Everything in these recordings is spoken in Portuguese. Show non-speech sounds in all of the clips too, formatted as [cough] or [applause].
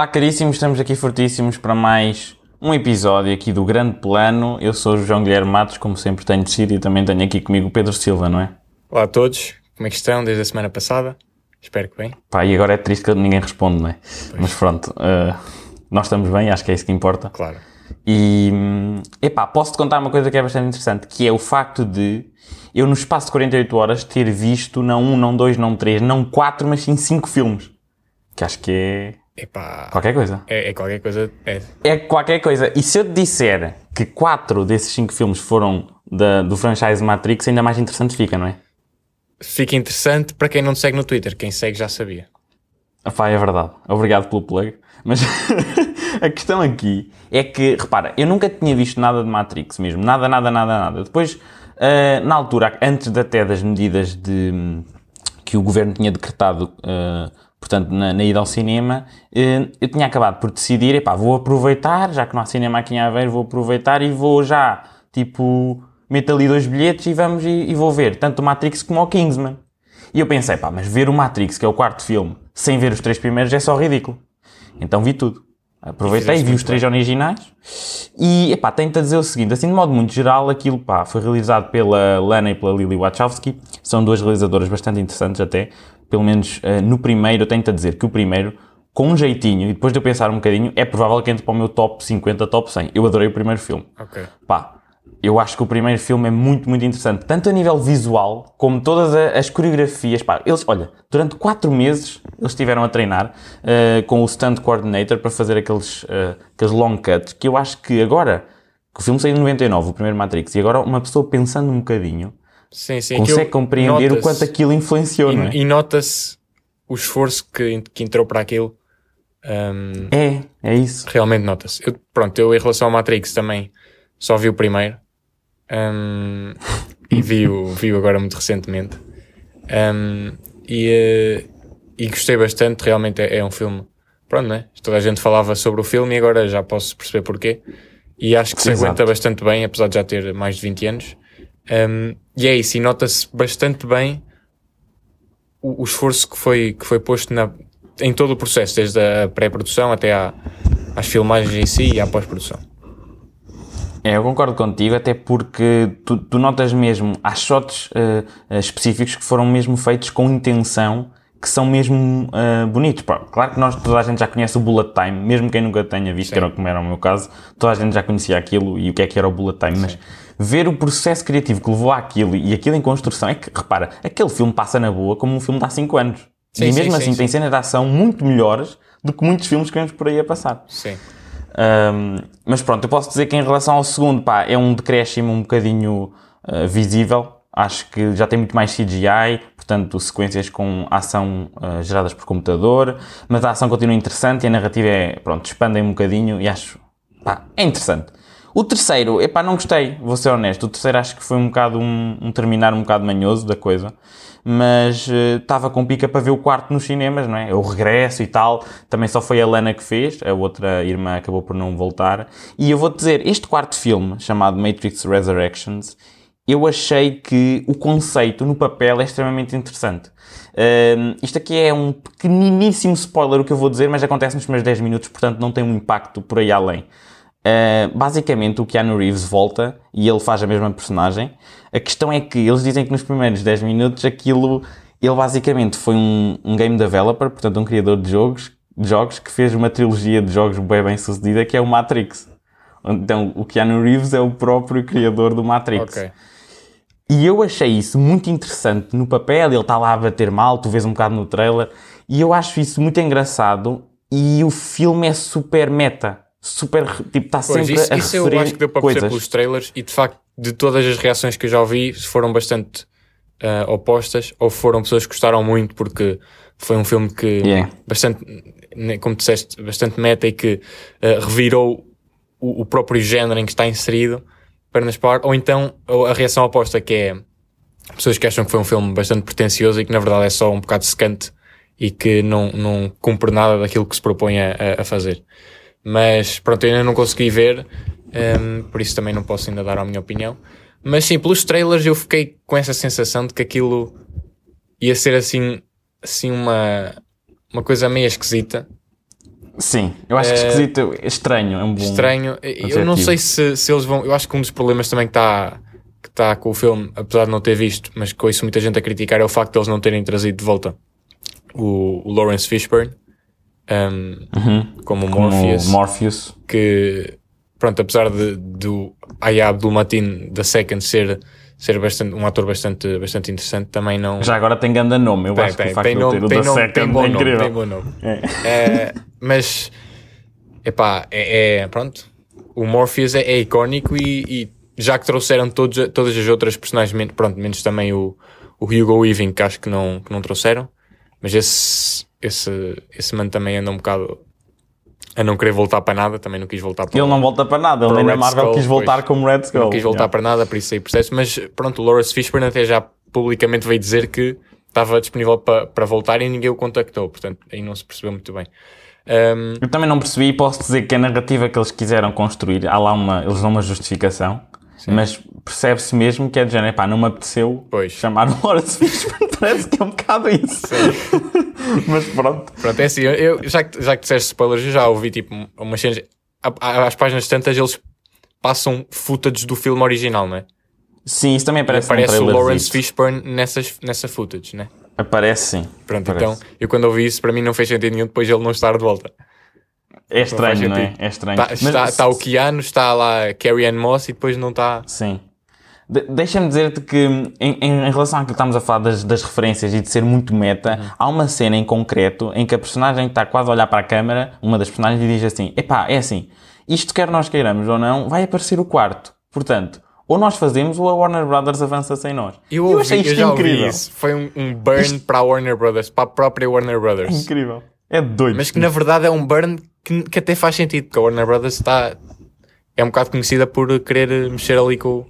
Olá, caríssimos, estamos aqui fortíssimos para mais um episódio aqui do Grande Plano. Eu sou o João Guilherme Matos, como sempre tenho sido, e também tenho aqui comigo o Pedro Silva, não é? Olá a todos, como é que estão desde a semana passada? Espero que bem. Pá, e agora é triste que ninguém responde, não é? Pois. Mas pronto, uh, nós estamos bem, acho que é isso que importa. Claro. E, hum, epá, posso-te contar uma coisa que é bastante interessante, que é o facto de eu, no espaço de 48 horas, ter visto não um, não dois, não três, não quatro, mas sim cinco filmes. Que acho que é Epá, qualquer coisa. É, é, qualquer coisa. É. é qualquer coisa. E se eu te disser que quatro desses cinco filmes foram da, do franchise Matrix, ainda mais interessante fica, não é? Fica interessante para quem não te segue no Twitter. Quem segue já sabia. Pá, é verdade. Obrigado pelo plug. Mas [laughs] a questão aqui é que, repara, eu nunca tinha visto nada de Matrix mesmo. Nada, nada, nada, nada. Depois, uh, na altura, antes até das medidas de, que o governo tinha decretado uh, portanto, na, na, ida ao cinema, eh, eu tinha acabado por decidir, epá, vou aproveitar, já que não há cinema aqui em Aveiro, vou aproveitar e vou já, tipo, meto ali dois bilhetes e vamos e, e vou ver, tanto o Matrix como o Kingsman. E eu pensei, pá, mas ver o Matrix, que é o quarto filme, sem ver os três primeiros é só ridículo. Então vi tudo. Aproveitei, vi os três originais e, epá, tenho-te a dizer o seguinte, assim de modo muito geral, aquilo, pá, foi realizado pela Lana e pela Lily Wachowski, são duas realizadoras bastante interessantes até, pelo menos uh, no primeiro, eu tenho-te a dizer que o primeiro, com um jeitinho, e depois de eu pensar um bocadinho, é provável que entre para o meu top 50, top 100. Eu adorei o primeiro filme. Ok. Pá, eu acho que o primeiro filme é muito, muito interessante, tanto a nível visual, como todas as coreografias. Pá, eles, olha, durante quatro meses eles estiveram a treinar uh, com o stunt coordinator para fazer aqueles, uh, aqueles long cuts, que eu acho que agora, que o filme saiu em 99, o primeiro Matrix, e agora uma pessoa pensando um bocadinho, sim, sim, consegue compreender o quanto aquilo influenciou, e, não é? E nota-se o esforço que, que entrou para aquilo. Um, é, é isso. Realmente nota-se. Pronto, eu em relação ao Matrix também só vi o primeiro. Um, e vi-o vi agora muito recentemente. Um, e, uh, e gostei bastante, realmente é, é, um filme. Pronto, né? Toda a gente falava sobre o filme e agora já posso perceber porquê. E acho que se Exato. aguenta bastante bem, apesar de já ter mais de 20 anos. Um, e é isso, e nota-se bastante bem o, o, esforço que foi, que foi posto na, em todo o processo, desde a pré-produção até à, às filmagens em si e à pós-produção. É, eu concordo contigo, até porque tu, tu notas mesmo, há shots uh, específicos que foram mesmo feitos com intenção, que são mesmo uh, bonitos. Pá, claro que nós, toda a gente já conhece o Bullet Time, mesmo quem nunca tenha visto, Sim. que era como era o meu caso, toda a gente já conhecia aquilo e o que é que era o Bullet Time, Sim. mas ver o processo criativo que levou àquilo e aquilo em construção, é que, repara, aquele filme passa na boa como um filme de há 5 anos. Sim, e mesmo assim tem cenas de ação muito melhores do que muitos filmes que vemos por aí a passar. Sim. Um, mas pronto, eu posso dizer que em relação ao segundo, pá, é um decréscimo um bocadinho uh, visível. Acho que já tem muito mais CGI, portanto, sequências com ação uh, geradas por computador, mas a ação continua interessante e a narrativa é, pronto, expandem um bocadinho e acho, pá, é interessante. O terceiro, epá, não gostei, vou ser honesto. O terceiro acho que foi um bocado um, um terminar um bocado manhoso da coisa mas estava uh, com pica para ver o quarto nos cinemas, não é? O regresso e tal. Também só foi a Lana que fez, a outra irmã acabou por não voltar. E eu vou-te dizer, este quarto filme, chamado Matrix Resurrections, eu achei que o conceito no papel é extremamente interessante. Uh, isto aqui é um pequeniníssimo spoiler o que eu vou dizer, mas acontece nos primeiros 10 minutos, portanto não tem um impacto por aí além. Uh, basicamente o Keanu Reeves volta e ele faz a mesma personagem. A questão é que eles dizem que nos primeiros 10 minutos aquilo, ele basicamente foi um, um game developer, portanto um criador de jogos, de jogos que fez uma trilogia de jogos bem bem sucedida que é o Matrix. Então o Keanu Reeves é o próprio criador do Matrix. Okay. E eu achei isso muito interessante no papel, ele está lá a bater mal, tu vês um bocado no trailer, e eu acho isso muito engraçado e o filme é super meta super. Tipo, está sempre isso, a isso eu acho que deu para perceber pelos trailers e de facto, de todas as reações que eu já ouvi, foram bastante uh, opostas ou foram pessoas que gostaram muito porque foi um filme que yeah. bastante, como disseste, bastante meta e que uh, revirou o, o, próprio género em que está inserido pernas para ou então a reação oposta que é pessoas que acham que foi um filme bastante pretencioso e que na verdade é só um bocado secante e que não, não cumpre nada daquilo que se propõe a, a fazer. Mas pronto, eu ainda não consegui ver, um, por isso também não posso ainda dar a minha opinião. Mas sim, pelos trailers eu fiquei com essa sensação de que aquilo ia ser assim, assim uma, uma coisa meio esquisita. Sim, eu acho que esquisito, estranho, é um bom estranho. Eu não sei se, se eles vão. Eu acho que um dos problemas também que está que tá com o filme, apesar de não ter visto, mas que ouço muita gente a criticar, é o facto de eles não terem trazido de volta o, o Lawrence Fishburne um, como Como Morpheus. Morpheus. que, pronto, apesar de, do Aya Abdul Mateen da Second ser, ser bastante, um ator bastante, bastante interessante, também não. Já agora tem grande nome, eu tem, acho que tem, o facto tem nome, ter o tem nome, Second tem bom é nome, tem bom nome. É. É, mas, epá, é, é pronto. O Morpheus é, é icónico e, e já que trouxeram todos, todas as outras personagens, pronto, menos também o, o Hugo Weaving, que acho que não, que não trouxeram, mas esse, esse, esse mano também anda um bocado a não querer voltar para nada, também não quis voltar para Ele não volta para nada, ele nem na Marvel Skull, quis voltar pois. como Red Skull. não quis voltar Yeah. para nada, por isso aí processo. Mas pronto, o Lawrence Fishburne até já publicamente veio dizer que estava disponível para, para voltar e ninguém o contactou, portanto aí não se percebeu muito bem. Um, Eu também não percebi e posso dizer que a narrativa que eles quiseram construir, há lá uma, eles dão uma justificação, mas percebe-se mesmo que é de género, pá, não me apeteceu Pois. chamar o Lawrence Fishburne, [laughs] parece que é um bocado isso. [laughs] mas pronto. pronto, é assim, eu, já, que, já que disseste spoilers, eu já ouvi tipo umas cenas. Às páginas tantas eles passam footage do filme original, não é? Sim, isso também aparece, Aparece o Lawrence Fishburne nessas, nessa footage, né? Aparece sim. Pronto, Aparece. então eu quando ouvi isso, para mim não fez sentido nenhum depois ele não estar de volta. É faz estranho, não é? sentido. É estranho. Tá, Mas- está, está o Keanu, está lá Carrie Ann Moss e depois não está. Sim. De- Deixa-me dizer-te que, em, em- relação àquilo que estamos a falar das, das referências e de ser muito meta, Uhum. há uma cena em concreto em que a personagem está quase a olhar para a câmara, uma das personagens, e diz assim: Epá, é assim, isto quer nós queiramos ou não, vai aparecer o quarto. Portanto, ou nós fazemos ou a Warner Brothers avança sem nós. Eu, ouvi, achei isto eu incrível. isso. Foi um, um burn para a Warner Brothers, para a própria Warner Brothers. Incrível. É doido. Mas que na verdade é um burn que, que até faz sentido, porque a Warner Brothers está. É um bocado conhecida por querer mexer ali com,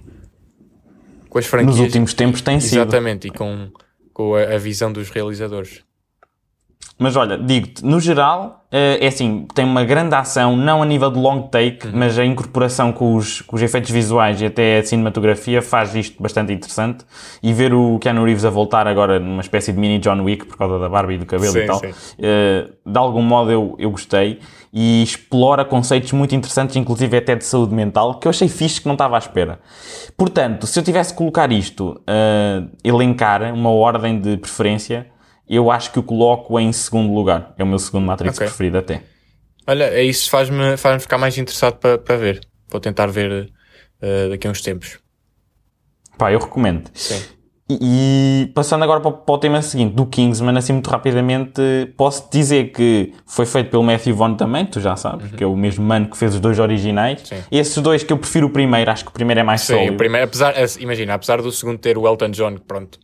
com as franquias. Nos últimos tempos tem sido. Exatamente, e com, com a, a visão dos realizadores. Mas olha, digo-te, no geral, eh, é assim, tem uma grande ação, não a nível de long take, Uhum. mas a incorporação com os, com os efeitos visuais e até a cinematografia faz isto bastante interessante. E ver o Keanu Reeves a voltar agora numa espécie de mini John Wick por causa da barba e do cabelo Sim, e tal, sim. eh, de algum modo eu, eu gostei. E explora conceitos muito interessantes, inclusive até de saúde mental, que eu achei fixe que não estava à espera. Portanto, se eu tivesse que colocar isto, eh, elencar uma ordem de preferência, eu acho que o coloco em segundo lugar. É o meu segundo Matrix Ok. preferido até. Olha, é isso faz-me faz ficar mais interessado para, para ver. Vou tentar ver eh, daqui a uns tempos. Pá, eu recomendo. Sim. E, e passando agora para, o- para o tema seguinte, do Kingsman, assim muito rapidamente, posso dizer que foi feito pelo Matthew Vaughn também, tu já sabes, que é o mesmo mano que fez os dois originais. Uhum. Sim. Esses dois que eu prefiro o primeiro, acho que o primeiro é mais Sim, sólido. o primeiro, apesar, eh, imagina, apesar do segundo ter o Elton John, pronto,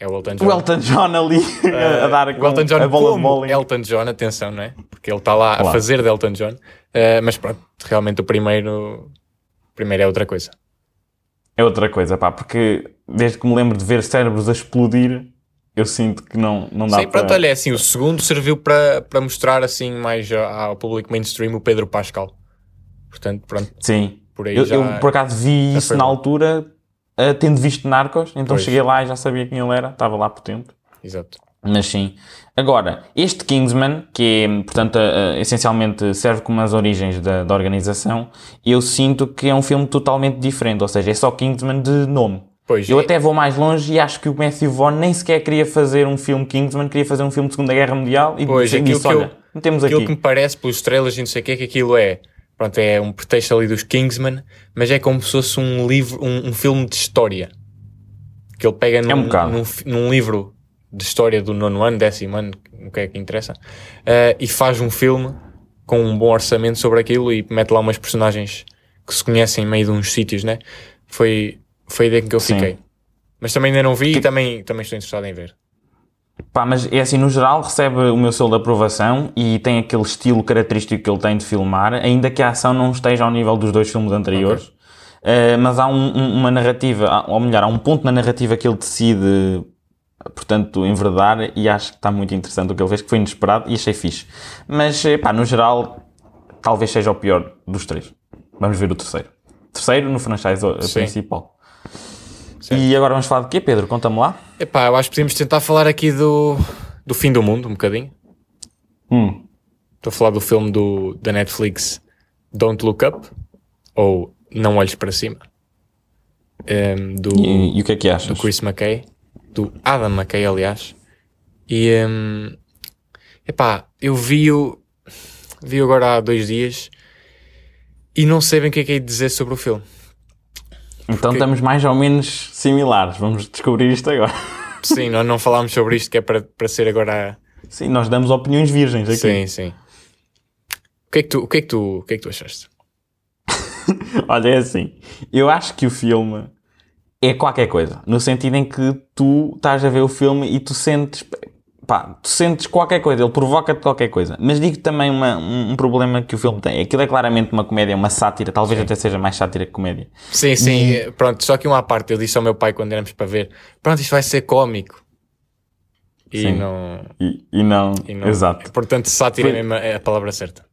é o Elton John. O Elton John ali [laughs] a dar o com Elton John a bola de bowling. Elton John, atenção, não é? Porque ele está lá a Claro. fazer de Elton John. Eh, mas pronto, realmente o primeiro, o primeiro é outra coisa. É outra coisa, pá, porque desde que me lembro de ver cérebros a explodir, eu sinto que não, não dá Sim, para... pronto, olha, é assim, o segundo serviu para, para mostrar assim mais a- ao público mainstream o Pedro Pascal. Portanto, pronto, Sim. por aí Eu, já... eu, por acaso vi isso na altura, eh, tendo visto Narcos, então Pois. cheguei lá e já sabia quem ele era, estava lá potente. Exato. Mas sim. Agora, este Kingsman, que é, portanto, a- a- essencialmente serve como as origens da, da organização, eu sinto que é um filme totalmente diferente, ou seja, é só Kingsman de nome. Pois, Eu e- até vou mais longe e acho que o Matthew Vaughn nem sequer queria fazer um filme Kingsman, queria fazer um filme de Segunda Guerra Mundial e Pois, disse, aquilo que eu- olha, Aquilo aqui. que me parece pelos estrelas e não sei o que é que aquilo é. Pronto, é um pretexto ali dos Kingsman, mas é como se fosse um livro, um, um filme de história. Que ele pega num, um bocado. num, num livro de história do nono ano, décimo ano, o que é que interessa, eh, e faz um filme com um bom orçamento sobre aquilo e mete lá umas personagens que se conhecem em meio de uns sítios, né? Foi, foi a ideia com que eu Sim. fiquei. Mas também ainda não vi e também, também estou interessado em ver. Pá, mas é assim, no geral recebe o meu selo de aprovação e tem aquele estilo característico que ele tem de filmar, ainda que a ação não esteja ao nível dos dois filmes anteriores. Eh, mas há um- um- uma narrativa, ou melhor, há um ponto na narrativa que ele decide, portanto, enverdar e acho que está muito interessante o que ele fez, que foi inesperado e achei fixe. Mas, eh, pá, no geral, talvez seja o pior dos três. Vamos ver o terceiro. Terceiro no franchise eh, Sim. principal. E agora vamos falar de quê, Pedro? Conta-me lá. Epá, eu acho que podemos tentar falar aqui do, do fim do mundo, um bocadinho. Hum. Estou a falar do filme do, da Netflix Don't Look Up ou Não Olhes para Cima. Um, do, E, e o que é que achas? do Chris McKay, do Adam McKay, aliás. E hum, epá, eu vi-o vi agora há dois dias e não sei bem o que é que é de dizer sobre o filme. Então estamos mais ou menos similares. Vamos descobrir isto agora. [laughs] Sim, nós não falámos sobre isto, que é para, para ser agora. Sim, nós damos opiniões virgens aqui. Sim, sim. O que é que tu, o que é que tu, o que é que tu achaste? [laughs] Olha, é assim. Eu acho que o filme é qualquer coisa. No sentido em que tu estás a ver o filme e tu sentes. Pá, tu sentes qualquer coisa, ele provoca-te qualquer coisa. Mas digo também uma, um, um problema que o filme tem. Aquilo é claramente uma comédia, uma sátira, talvez até seja mais sátira que comédia. Sim, sim, pronto, só que uma parte, eu disse ao meu pai quando éramos para ver: pronto, isto vai ser cómico. E Sim. não, E, e não, e não. Exato. Portanto, sátira é, Foi- mesmo é a palavra certa.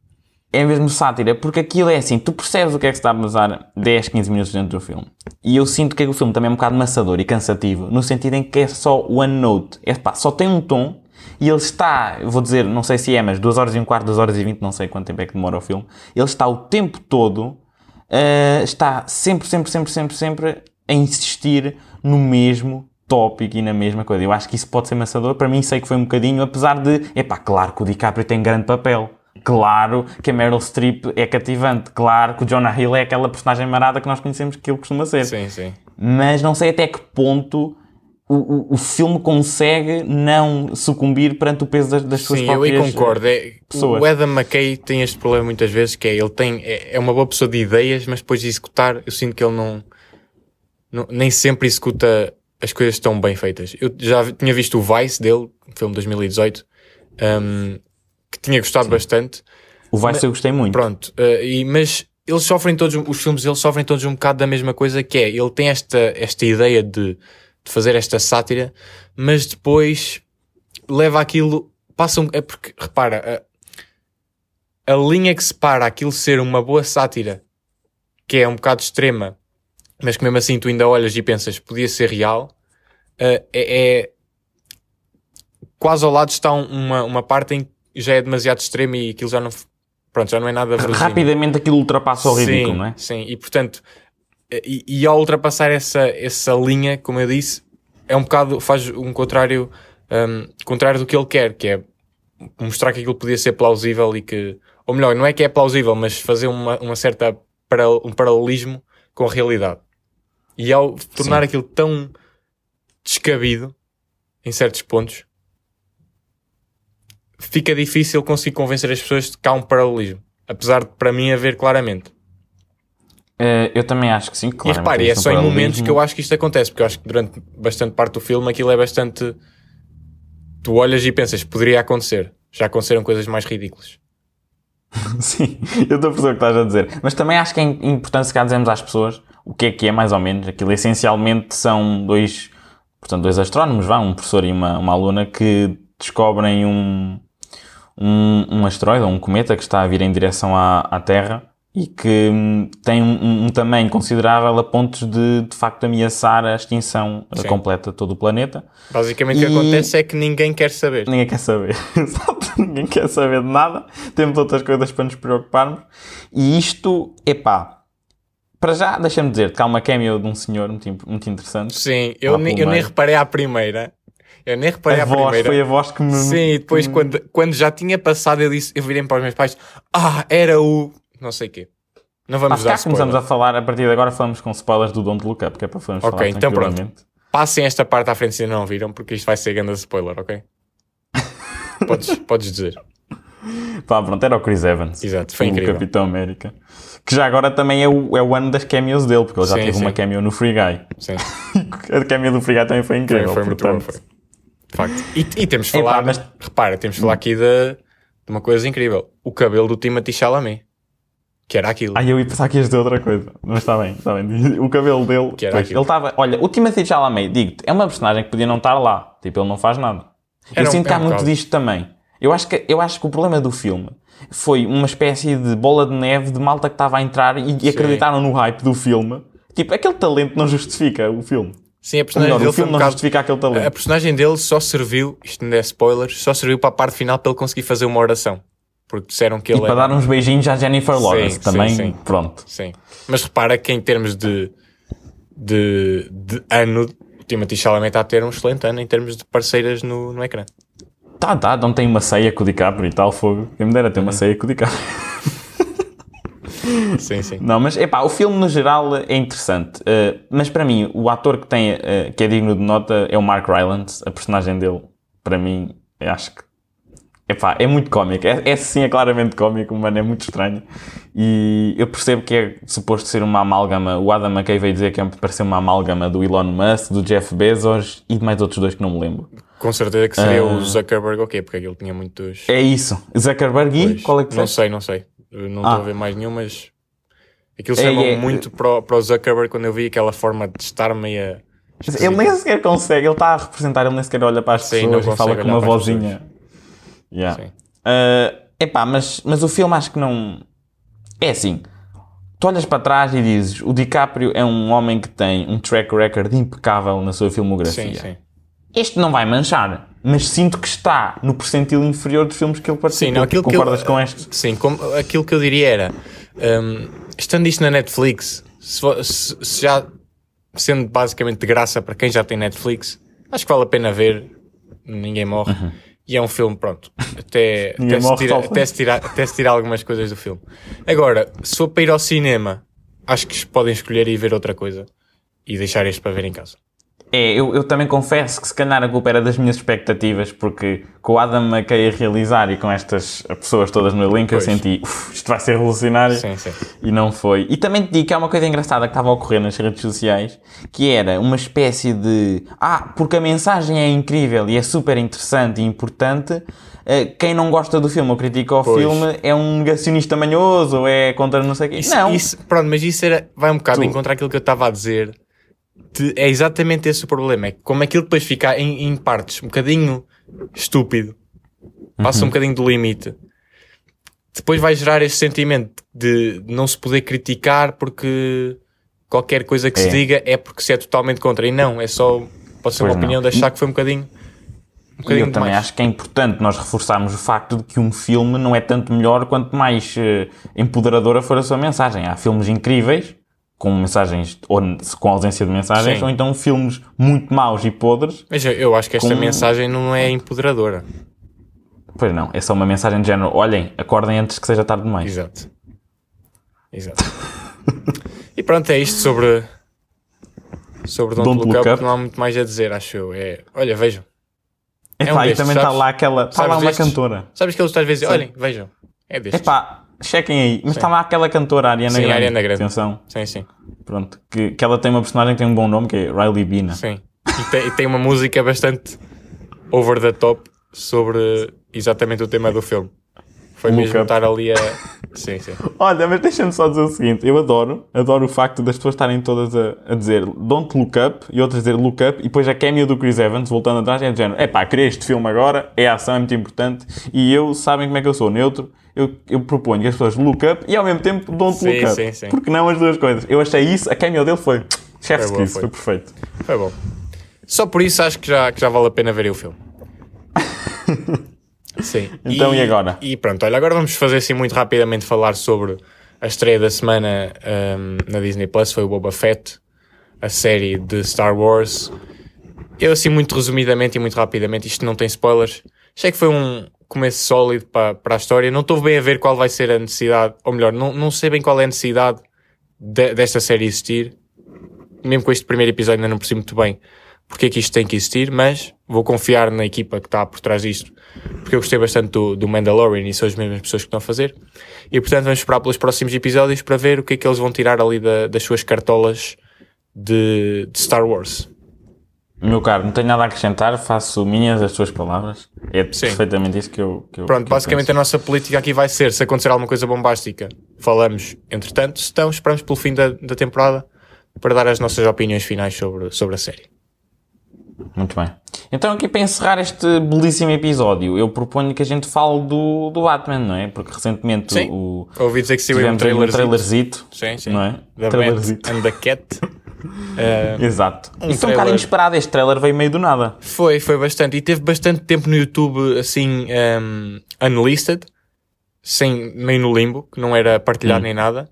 é mesmo sátira, porque aquilo é assim, tu percebes o que é que se está a usar 10, 15 minutos dentro do filme. E eu sinto que o filme também é um bocado maçador e cansativo, no sentido em que é só one note. É pá, só tem um tom e ele está, vou dizer, não sei se é, mas 2 horas e um quarto, 2 horas e 20, não sei quanto tempo é que demora o filme. Ele está o tempo todo, ah, está sempre, sempre, sempre, sempre, sempre a insistir no mesmo tópico e na mesma coisa. Eu acho que isso pode ser maçador. Para mim, sei que foi um bocadinho, apesar de, epá, claro que o DiCaprio tem grande papel. Claro que a Meryl Streep é cativante. Claro que o Jonah Hill é aquela personagem marada que nós conhecemos que ele costuma ser. Sim, sim. Mas não sei até que ponto o, o, o filme consegue não sucumbir perante o peso das, das suas Sim, eu próprias... concordo. É, pessoas. o Adam McKay tem este problema muitas vezes, que é ele tem é, é uma boa pessoa de ideias, mas depois de executar, eu sinto que ele não, não- nem sempre executa as coisas tão bem feitas. Eu já tinha visto o Vice dele, filme de 2018, um, que tinha gostado bastante. O Vice eu gostei muito. Pronto, eh, e, mas eles sofrem todos, os filmes eles sofrem todos um bocado da mesma coisa que é, ele tem esta, esta ideia de, de fazer esta sátira, mas depois leva aquilo, passa um, é porque, repara, a, a linha que separa aquilo ser uma boa sátira, que é um bocado extrema, mas que mesmo assim tu ainda olhas e pensas, podia ser real, eh, é, é- quase ao lado está um- uma, uma parte em que já é demasiado extrema e aquilo já não, pronto, já não é nada verosímil. Rapidamente aquilo ultrapassa o ridículo, sim, não é? Sim, e portanto, e, e ao ultrapassar essa, essa linha, como eu disse, é um bocado, faz um contrário, um, contrário do que ele quer, que é mostrar que aquilo podia ser plausível e que, ou melhor, não é que é plausível, mas fazer uma, uma certa, um paralelismo com a realidade. E ao tornar Sim. aquilo tão descabido, em certos pontos, fica difícil conseguir convencer as pessoas de que há um paralelismo. Apesar de, para mim, haver claramente. Eh, eu também acho que sim, E claro. repare, é só em momentos que eu acho que isto acontece, porque eu acho que durante bastante parte do filme aquilo é bastante. Tu olhas e pensas, poderia acontecer. Já aconteceram coisas mais ridículas. [laughs] Sim, eu estou a perceber o que estás a dizer. Mas também acho que é importante se cá dizermos às pessoas o que é que é mais ou menos. Aquilo essencialmente são dois, portanto, dois astrónomos, vá, um professor e uma, uma aluna que descobrem um, um, um asteroide, ou um cometa que está a vir em direção à, à Terra e que hum, tem um, um tamanho considerável a pontos de, de facto, ameaçar a extinção Sim. completa de todo o planeta. Basicamente o que E- acontece é que ninguém quer saber. Ninguém quer saber. [laughs] Exato. Ninguém quer saber de nada. Temos outras coisas para nos preocuparmos. E isto, epá, para já, deixa-me dizer que há uma cameo de um senhor muito, muito interessante. Sim, eu, nem, eu nem reparei à primeira. Eu nem reparei A à voz, primeira. foi a voz que me... Sim, e depois quando, quando já tinha passado eu disse, eu virei para os meus pais, ah, era o não sei quê. Não vamos dar cá começamos a falar, a partir de agora falamos com spoilers do Don't Look Up, que é para falarmos Ok, falar então pronto. Passem esta parte à frente se ainda não viram, porque isto vai ser grande spoiler, ok? [laughs] podes, podes dizer. Pá, pronto, era o Chris Evans. Exato, foi o incrível. Capitão América. Que já agora também é o, é o ano das cameos dele, porque ele já Sim, teve sim. uma cameo no Free Guy. Sim, [laughs] A cameo do Free Guy também foi foi, incrível. foi muito bom, foi. De facto. E, e temos de Epá, falar, mas- repara, temos de falar aqui de, de uma coisa incrível. O cabelo do Timothy Chalamet. Que era aquilo. Ah, eu ia pensar que ias dizer outra coisa. Mas está bem, está bem. [laughs] O cabelo dele. Que era pois, aquilo. ele estava. Olha, o Timothy Chalamet, digo-te, é uma personagem que podia não estar lá. Tipo, ele não faz nada. Era eu um- sinto que há um muito bocado. disto também. Eu acho, que, eu acho que o problema do filme foi uma espécie de bola de neve de malta que estava a entrar e, e acreditaram no hype do filme. Tipo, aquele talento não justifica o filme. Sim, a Ou personagem melhor, dele o filme um não bocado... justifica aquele A talento. personagem dele só serviu, isto não é spoilers, só serviu para a parte final para ele conseguir fazer uma oração. Porque disseram que E ele para era- dar uns beijinhos à Jennifer Lawrence sim, também, sim. pronto. Sim. Mas repara que em termos de, de, de ano, o Timothy Chalamet está a ter um excelente ano em termos de parceiras no, no ecrã. Tá, tá, não tem uma ceia com o DiCaprio e tal, fogo. Quem me dera ter uma Uhum. ceia com o DiCaprio. [laughs] Sim, sim. Não, mas epá, o filme no geral é interessante. Uh, mas para mim, o ator que tem, uh, que é digno de nota é o Mark Rylance. A personagem dele, para mim, acho que epá, é muito cómico. É, é sim, é claramente cómico, mano, é muito estranho. E eu percebo que é suposto ser uma amálgama. O Adam McKay veio dizer que é parecer uma amálgama do Elon Musk, do Jeff Bezos e de mais outros dois que não me lembro. Com certeza que seria Ah. o Zuckerberg, ok, porque aquilo tinha muitos. É isso. Zuckerberg e Pois. qual é que Não sei, não sei. Eu não Ah. estou a ver mais nenhum, mas. Aquilo É, chamou é. muito para, o- para o Zuckerberg quando eu vi aquela forma de estar meia. Ele nem sequer consegue, ele está a representar, ele nem sequer olha para as Sim, pessoas e fala com uma vozinha. Yeah. Sim. Uh, epá, mas, mas o filme acho que não. É assim. Tu olhas para trás e dizes: o DiCaprio é um homem que tem um track record impecável na sua filmografia. Sim, sim. Este não vai manchar, mas sinto que está no percentil inferior dos filmes que ele participou. Sim, não, aquilo que eu- Concordas com este? Sim, como, aquilo que eu diria era, hum, estando isto na Netflix, se, se- se já sendo basicamente de graça para quem já tem Netflix, acho que vale a pena ver, ninguém morre. E é um filme, pronto, até, [laughs] até, se tira, até, se tirar, até se tirar algumas coisas do filme. Agora, se for para ir ao cinema, acho que podem escolher e ver outra coisa e deixar este para ver em casa. É, eu, eu também confesso que se calhar a culpa era das minhas expectativas, porque com o Adam McKay a realizar e com estas pessoas todas no elenco, eu senti, "Uf, isto vai ser revolucionário. Sim, sim. E não foi. E também te digo que há uma coisa engraçada que estava a ocorrer nas redes sociais, que era uma espécie de ah, porque a mensagem é incrível e é super interessante e importante, eh, quem não gosta do filme ou critica o Pois. filme é um negacionista manhoso ou é contra não sei o quê. Isso, não. isso- pronto, mas isso era, vai um bocado encontrar aquilo que eu estava a dizer. É exatamente esse o problema. É que como aquilo depois fica em, em partes um bocadinho estúpido, passa Uhum. um bocadinho do limite, depois vai gerar esse sentimento de não se poder criticar porque qualquer coisa que se É. diga é porque se é totalmente contra. E não, é só pode ser Pois uma não. opinião de achar que foi um bocadinho. Um bocadinho eu também acho que é importante nós reforçarmos o facto de que um filme não é tanto melhor quanto mais eh, empoderadora for a sua mensagem. Há filmes incríveis, com mensagens, ou com ausência de mensagens, Sim. ou então filmes muito maus e podres. Mas eu, eu acho que esta Com- mensagem não é empoderadora. Pois não, é só uma mensagem de género: olhem, acordem antes que seja tarde demais. Exato. Exato. e pronto, é isto sobre sobre Don't, Don't Look, Look Up, Up. Não há muito mais a dizer, acho eu. É, olha, vejam. Epá, É um e destes, também está lá aquela. Está lá uma destes? cantora. Sabes que eles às vezes Sim. olhem, vejam. É destes. Epá, chequem aí. Mas está lá aquela cantora, a Ariana Sim, Grande. Ariana Grande. Atenção. Sim, sim. Pronto. Que, que ela tem uma personagem que tem um bom nome, que é Riley Bina. sim. E, tem, e tem uma música bastante over the top sobre exatamente o tema do filme. Foi Look mesmo Up. estar ali a. [laughs] Sim, sim. Olha, mas deixa-me só dizer o seguinte: eu adoro, adoro o facto das pessoas estarem todas a, a dizer Don't Look Up e outras a dizer Look Up, e depois a cameo do Chris Evans, voltando atrás, é de género: é pá, criei este filme agora, é ação, é muito importante, e eu, sabem como é que eu sou neutro, eu, eu proponho que as pessoas look up e ao mesmo tempo Don't Sim, Look Up. sim, sim. Porque não as duas coisas? Eu achei isso, a cameo dele foi chef's Foi kiss, foi. foi perfeito. Foi bom. Só por isso acho que já, que já vale a pena ver o filme. [laughs] Sim. Então, e agora? E pronto, olha, agora vamos fazer assim muito rapidamente falar sobre a estreia da semana ahm, na Disney Plus, foi o Boba Fett, a série de Star Wars. Eu assim muito resumidamente e muito rapidamente, isto não tem spoilers, achei que foi um começo sólido para, para a história, não estou bem a ver qual vai ser a necessidade, ou melhor, não, não sei bem qual é a necessidade de- desta série existir, mesmo com este primeiro episódio ainda não percebi muito bem porque é que isto tem que existir, mas vou confiar na equipa que está por trás disto, porque eu gostei bastante do, do Mandalorian e são as mesmas pessoas que estão a fazer. E portanto vamos esperar pelos próximos episódios para ver o que é que eles vão tirar ali da- das suas cartolas de, de Star Wars. Meu caro, não tenho nada a acrescentar, faço minhas as tuas palavras. É Sim. perfeitamente isso que eu. Que eu Pronto, que eu basicamente penso. a nossa política aqui vai ser: se acontecer alguma coisa bombástica, falamos entretanto, se não, esperamos pelo fim da, da temporada para dar as nossas opiniões finais sobre, sobre a série. Muito bem. Então, aqui para encerrar este belíssimo episódio, eu proponho que a gente fale do, do Batman, não é? Porque recentemente Sim. o. Ouvi dizer que saiu um trailerzito. trailerzito. Sim, sim. Não é? The Trailerzito. and the Cat. [laughs] Eh, Exato. Um Isso é um bocado inesperado. Este trailer veio meio do nada. foi, foi bastante. E teve bastante tempo no YouTube, assim, um, unlisted. sem, meio no limbo, que não era partilhado Hum. nem nada.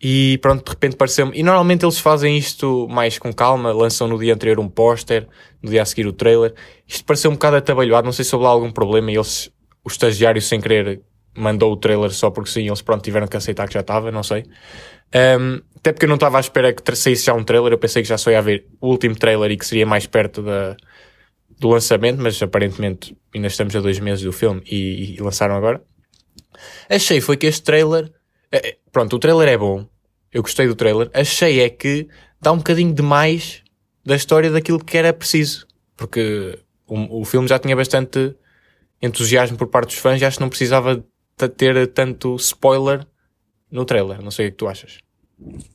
E pronto, de repente pareceu-me. E normalmente eles fazem isto mais com calma, lançam no dia anterior um póster, no dia a seguir o trailer. Isto pareceu um bocado atabalhoado, não sei se houve lá algum problema e eles, o estagiário sem querer, mandou o trailer só porque sim, eles pronto tiveram que aceitar que já estava, não sei. Um, até porque eu não estava à espera que saísse já um trailer, eu pensei que já só ia haver o último trailer e que seria mais perto da, do lançamento, mas aparentemente ainda estamos a dois meses do filme e, e lançaram agora. Achei foi que este trailer, pronto, o trailer é bom, eu gostei do trailer, achei é que dá um bocadinho demais da história daquilo que era preciso, porque o, o filme já tinha bastante entusiasmo por parte dos fãs e acho que não precisava ter tanto spoiler no trailer, não sei o que tu achas.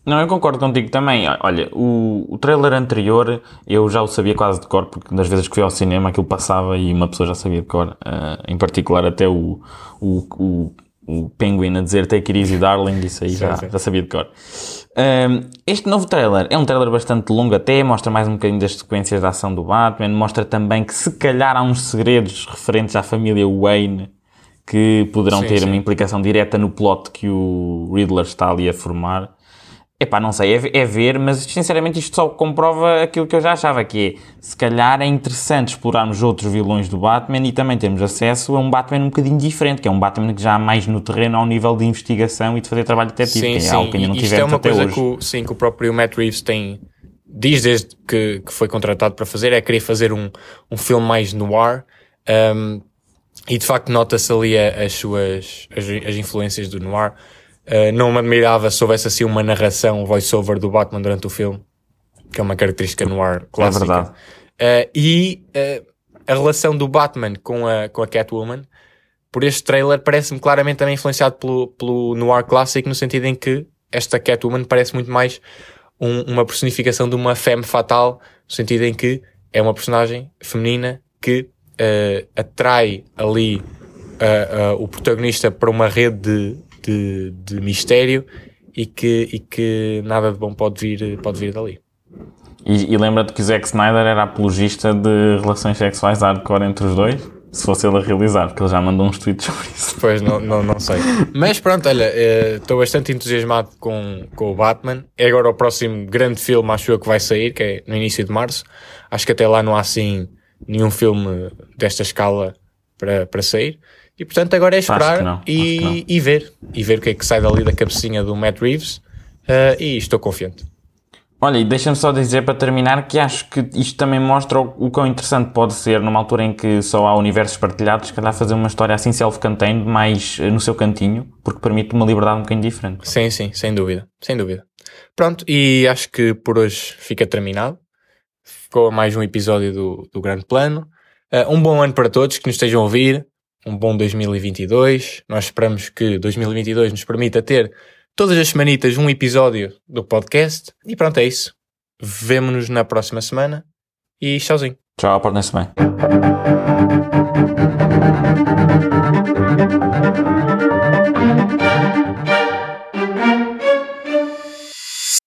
Não, eu concordo contigo também. Olha, o, o trailer anterior eu já o sabia quase de cor, porque das vezes que fui ao cinema aquilo passava e uma pessoa já sabia de cor. Ah, em particular, até o, o, o, o Penguin a dizer Take it easy, darling, isso aí já, sim. já sabia de cor. Um, este novo trailer é um trailer bastante longo até, mostra mais um bocadinho das sequências da ação do Batman, mostra também que se calhar há uns segredos referentes à família Wayne que poderão Sim, ter sim. uma implicação direta no plot que o Riddler está ali a formar. Epá, não sei, é, é ver, mas sinceramente isto só comprova aquilo que eu já achava, que é, se calhar é interessante explorarmos outros vilões do Batman e também termos acesso a um Batman um bocadinho diferente, que é um Batman que já há mais no terreno ao nível de investigação e de fazer trabalho detetivo, que é algo que ainda não Isto é tivemos uma até coisa hoje. que o, sim, que o próprio Matt Reeves tem, diz desde que, que foi contratado para fazer, é querer fazer um, um filme mais noir, um, e de facto nota-se ali a- as suas, as, as influências do noir. Uh, não me admirava se houvesse assim uma narração, voice-over do Batman durante o filme, que é uma característica noir clássica. verdade. Uh, e uh, a relação do Batman com a, com a Catwoman, por este trailer, parece-me claramente também influenciado pelo, pelo noir clássico, no sentido em que esta Catwoman parece muito mais um- uma personificação de uma femme fatal, no sentido em que é uma personagem feminina que atrai ali o protagonista para uma rede de, de, de mistério e que, e que nada de bom pode vir, pode vir dali. E, e lembra-te que o Zack Snyder era apologista de relações sexuais hardcore entre os dois, se fosse ele a realizar, porque ele já mandou uns tweets sobre isso. Pois, não, não, não sei. Mas pronto, olha, eh, estou bastante entusiasmado com, com o Batman. É agora o próximo grande filme, acho eu, que vai sair, que é no início de março. Acho que até lá não há, assim, nenhum filme desta escala para, para sair. E portanto agora é esperar não, e, e ver. E ver o que é que sai dali da cabecinha do Matt Reeves. Eh, e estou confiante. Olha, e deixa-me só dizer para terminar que acho que isto também mostra o, o quão interessante pode ser numa altura em que só há universos partilhados, se calhar fazer uma história assim self-contained, mais eh, no seu cantinho, porque permite uma liberdade um bocadinho diferente. Sim, sim, sem dúvida, sem dúvida. Pronto, e acho que por hoje fica terminado. Ficou mais um episódio do, do Grande Plano. Uh, um bom ano para todos que nos estejam a ouvir. Um bom 2022. Nós esperamos que 2022 nos permita ter todas as semanitas um episódio do podcast. E pronto, é isso. Vemo-nos na próxima semana e tchauzinho. Tchau, portem-se bem.